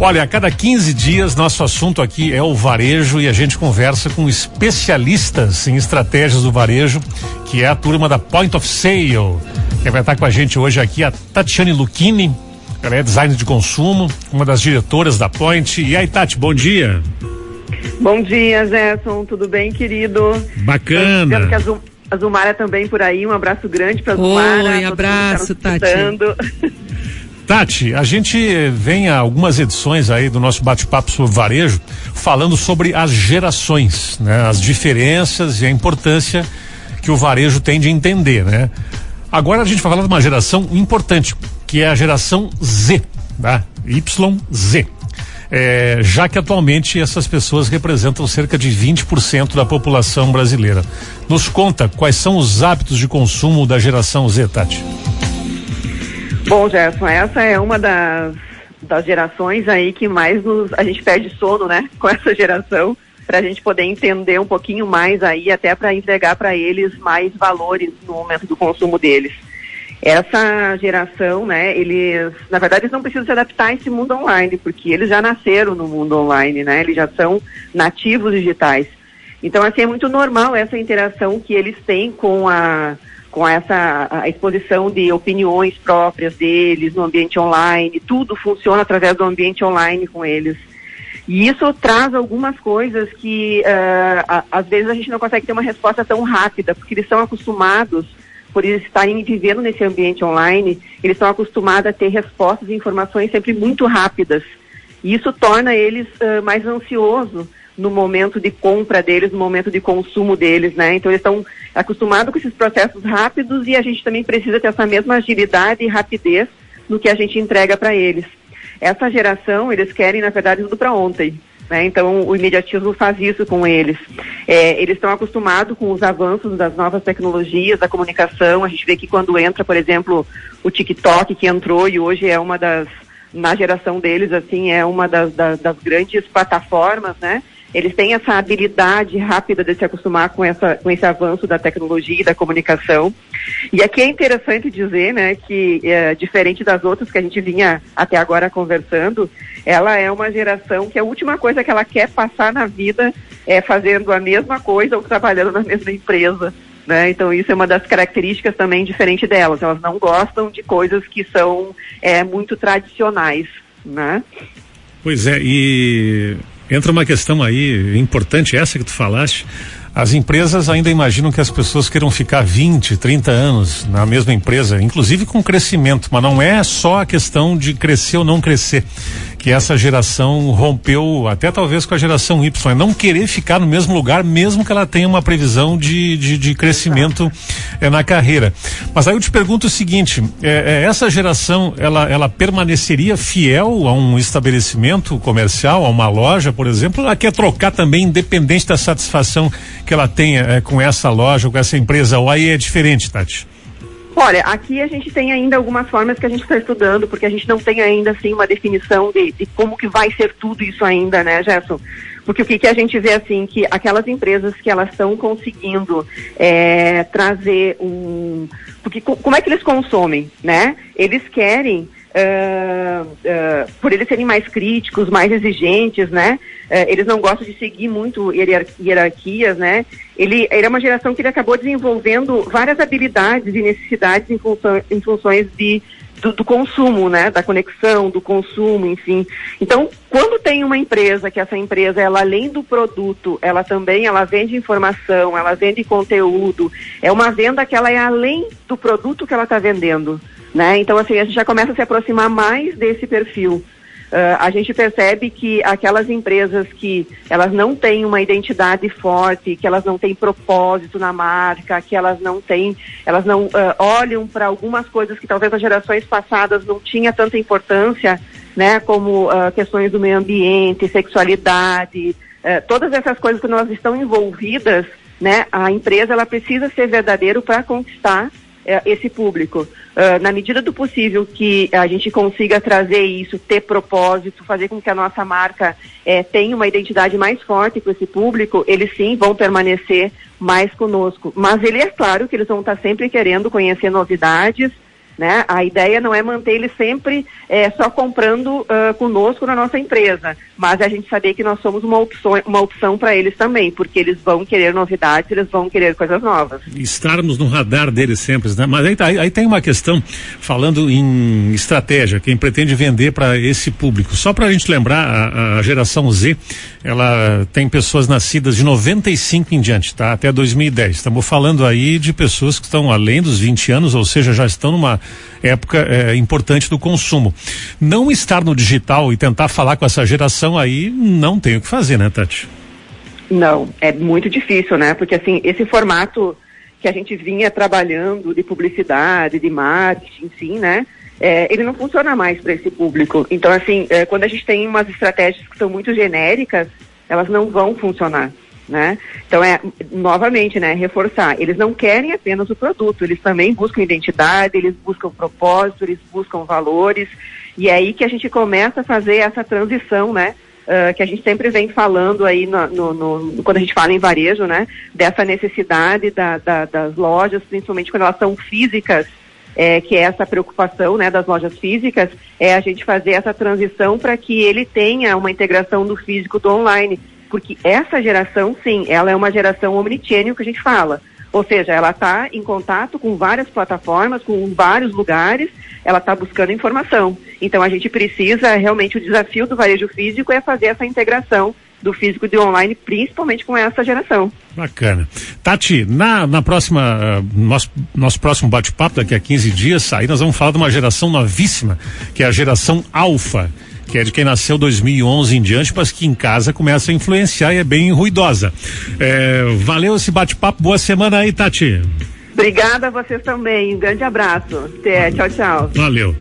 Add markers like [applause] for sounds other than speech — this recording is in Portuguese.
Olha, a cada 15 dias nosso assunto aqui é o varejo e a gente conversa com especialistas em estratégias do varejo, que é a turma da Point of Sale. Quem vai estar com a gente hoje aqui é a Tatiane Lucchini, ela é designer de consumo, uma das diretoras da Point. E aí, Tati, bom dia. Bom dia, Gerson. Tudo bem, querido? Bacana. que a, Zum, a Zumara também por aí. Um abraço grande para a Zumara. Oi, abraço, tá Tati. Tati, a gente vem a algumas edições aí do nosso bate-papo sobre varejo falando sobre as gerações, né? As diferenças e a importância que o varejo tem de entender, né? Agora a gente vai falar de uma geração importante, que é a geração Z, tá? YZ. É, já que atualmente essas pessoas representam cerca de 20% da população brasileira. Nos conta quais são os hábitos de consumo da geração Z, Tati. Bom, Gerson, essa é uma das, das gerações aí que mais nos, a gente perde sono, né? [laughs] Com essa geração, para a gente poder entender um pouquinho mais aí, até para entregar para eles mais valores no momento do consumo deles. Essa geração, né, eles, na verdade, eles não precisam se adaptar a esse mundo online, porque eles já nasceram no mundo online, né? Eles já são nativos digitais. Então, assim, é muito normal essa interação que eles têm com a, com essa a exposição de opiniões próprias deles no ambiente online, tudo funciona através do ambiente online com eles. E isso traz algumas coisas que uh, a, às vezes a gente não consegue ter uma resposta tão rápida, porque eles estão acostumados, por eles estarem vivendo nesse ambiente online, eles estão acostumados a ter respostas e informações sempre muito rápidas. E isso torna eles uh, mais ansiosos no momento de compra deles, no momento de consumo deles, né? Então eles estão acostumados com esses processos rápidos e a gente também precisa ter essa mesma agilidade e rapidez no que a gente entrega para eles. Essa geração, eles querem, na verdade, tudo para ontem. Né? Então, o imediatismo faz isso com eles. É, eles estão acostumados com os avanços das novas tecnologias, da comunicação. A gente vê que quando entra, por exemplo, o TikTok, que entrou e hoje é uma das, na geração deles, assim, é uma das, das, das grandes plataformas, né? Eles têm essa habilidade rápida de se acostumar com, essa, com esse avanço da tecnologia e da comunicação. E aqui é interessante dizer, né, que é, diferente das outras que a gente vinha até agora conversando, ela é uma geração que a última coisa que ela quer passar na vida é fazendo a mesma coisa ou trabalhando na mesma empresa. Né? Então isso é uma das características também diferente delas. Elas não gostam de coisas que são é, muito tradicionais, né? Pois é, e entra uma questão aí importante, essa que tu falaste. As empresas ainda imaginam que as pessoas queiram ficar 20, 30 anos na mesma empresa, inclusive com crescimento, mas não é só a questão de crescer ou não crescer que essa geração rompeu, até talvez com a geração Y, é não querer ficar no mesmo lugar, mesmo que ela tenha uma previsão de, de, de crescimento é, na carreira. Mas aí eu te pergunto o seguinte: é, essa geração ela, ela permaneceria fiel a um estabelecimento comercial, a uma loja, por exemplo, ela quer trocar também, independente da satisfação que ela tenha com essa loja, com essa empresa, ou aí é diferente, Tati? Olha, aqui a gente tem ainda algumas formas que a gente está estudando, porque a gente não tem ainda assim uma definição de, de, como que vai ser tudo isso ainda, né, Gerson? Porque o que, que a gente vê assim, que aquelas empresas que elas estão conseguindo é, trazer um. Porque como é que eles consomem, né? Eles querem Uh, uh, por eles serem mais críticos, mais exigentes, né? Uh, eles não gostam de seguir muito hierarquias, né? Ele, ele é uma geração que ele acabou desenvolvendo várias habilidades e necessidades em, função, em funções de, do, do, consumo, né? Da conexão, do consumo, enfim. Então, quando tem uma empresa, que essa empresa, ela além do produto, ela também, ela vende informação, ela vende conteúdo, é uma venda que ela é além do produto que ela está vendendo. Né? Então, assim, a gente já começa a se aproximar mais desse perfil. Uh, a gente percebe que aquelas empresas que elas não têm uma identidade forte, que elas não têm propósito na marca, que elas não têm, elas não uh, olham para algumas coisas que talvez as gerações passadas não tinha tanta importância, né, como uh, questões do meio ambiente, sexualidade, todas essas coisas que nós estão envolvidas, né, a empresa ela precisa ser verdadeiro para conquistar esse público. Uh, na medida do possível que a gente consiga trazer isso, ter propósito, fazer com que a nossa marca é, tenha uma identidade mais forte com esse público, eles sim vão permanecer mais conosco. Mas ele é claro que eles vão estar sempre querendo conhecer novidades, Né? A ideia não é manter eles sempre é, só comprando uh, conosco na nossa empresa, mas a gente saber que nós somos uma opção, uma opção para eles também, porque eles vão querer novidades, eles vão querer coisas novas. Estarmos no radar deles sempre, né? Mas aí, tá, aí, aí tem uma questão, falando em estratégia, quem pretende vender para esse público. Só para a gente lembrar, a, a, geração Z, ela tem pessoas nascidas de 95 em diante, tá? Até 2010. Estamos falando aí de pessoas que estão além dos 20 anos, ou seja, já estão numa época é, importante do consumo. Não estar no digital e tentar falar com essa geração aí, não tem o que fazer, né, Tati? Não, é muito difícil, né? Porque assim, esse formato que a gente vinha trabalhando de publicidade, de marketing, enfim, né? É, ele não funciona mais para esse público. Então, assim, é, quando a gente tem umas estratégias que são muito genéricas, elas não vão funcionar né? Então é novamente, né, reforçar. Eles não querem apenas o produto, eles também buscam identidade, eles buscam propósito, eles buscam valores e é aí que a gente começa a fazer essa transição, né? Uh, que a gente sempre vem falando aí no, no, no, quando a gente fala em varejo, né? Dessa necessidade da, da, das lojas, principalmente quando elas são físicas, é, que é essa preocupação né, das lojas físicas, é a gente fazer essa transição para que ele tenha uma integração do físico do online porque essa geração, sim, ela é uma geração omnichannel que a gente fala. Ou seja, ela está em contato com várias plataformas, com vários lugares, ela está buscando informação. Então a gente precisa, realmente, o desafio do varejo físico é fazer essa integração do físico e do online, principalmente com essa geração. Bacana. Tati, na, na próxima, uh, nosso, nosso próximo bate-papo, daqui a 15 dias, aí nós vamos falar de uma geração novíssima, que é a geração alfa que é de quem nasceu 2011 em diante, mas que em casa começa a influenciar e é bem ruidosa. É, valeu esse bate-papo, boa semana aí, Tati. Obrigada a vocês também, um grande abraço. Até, tchau, tchau. Valeu.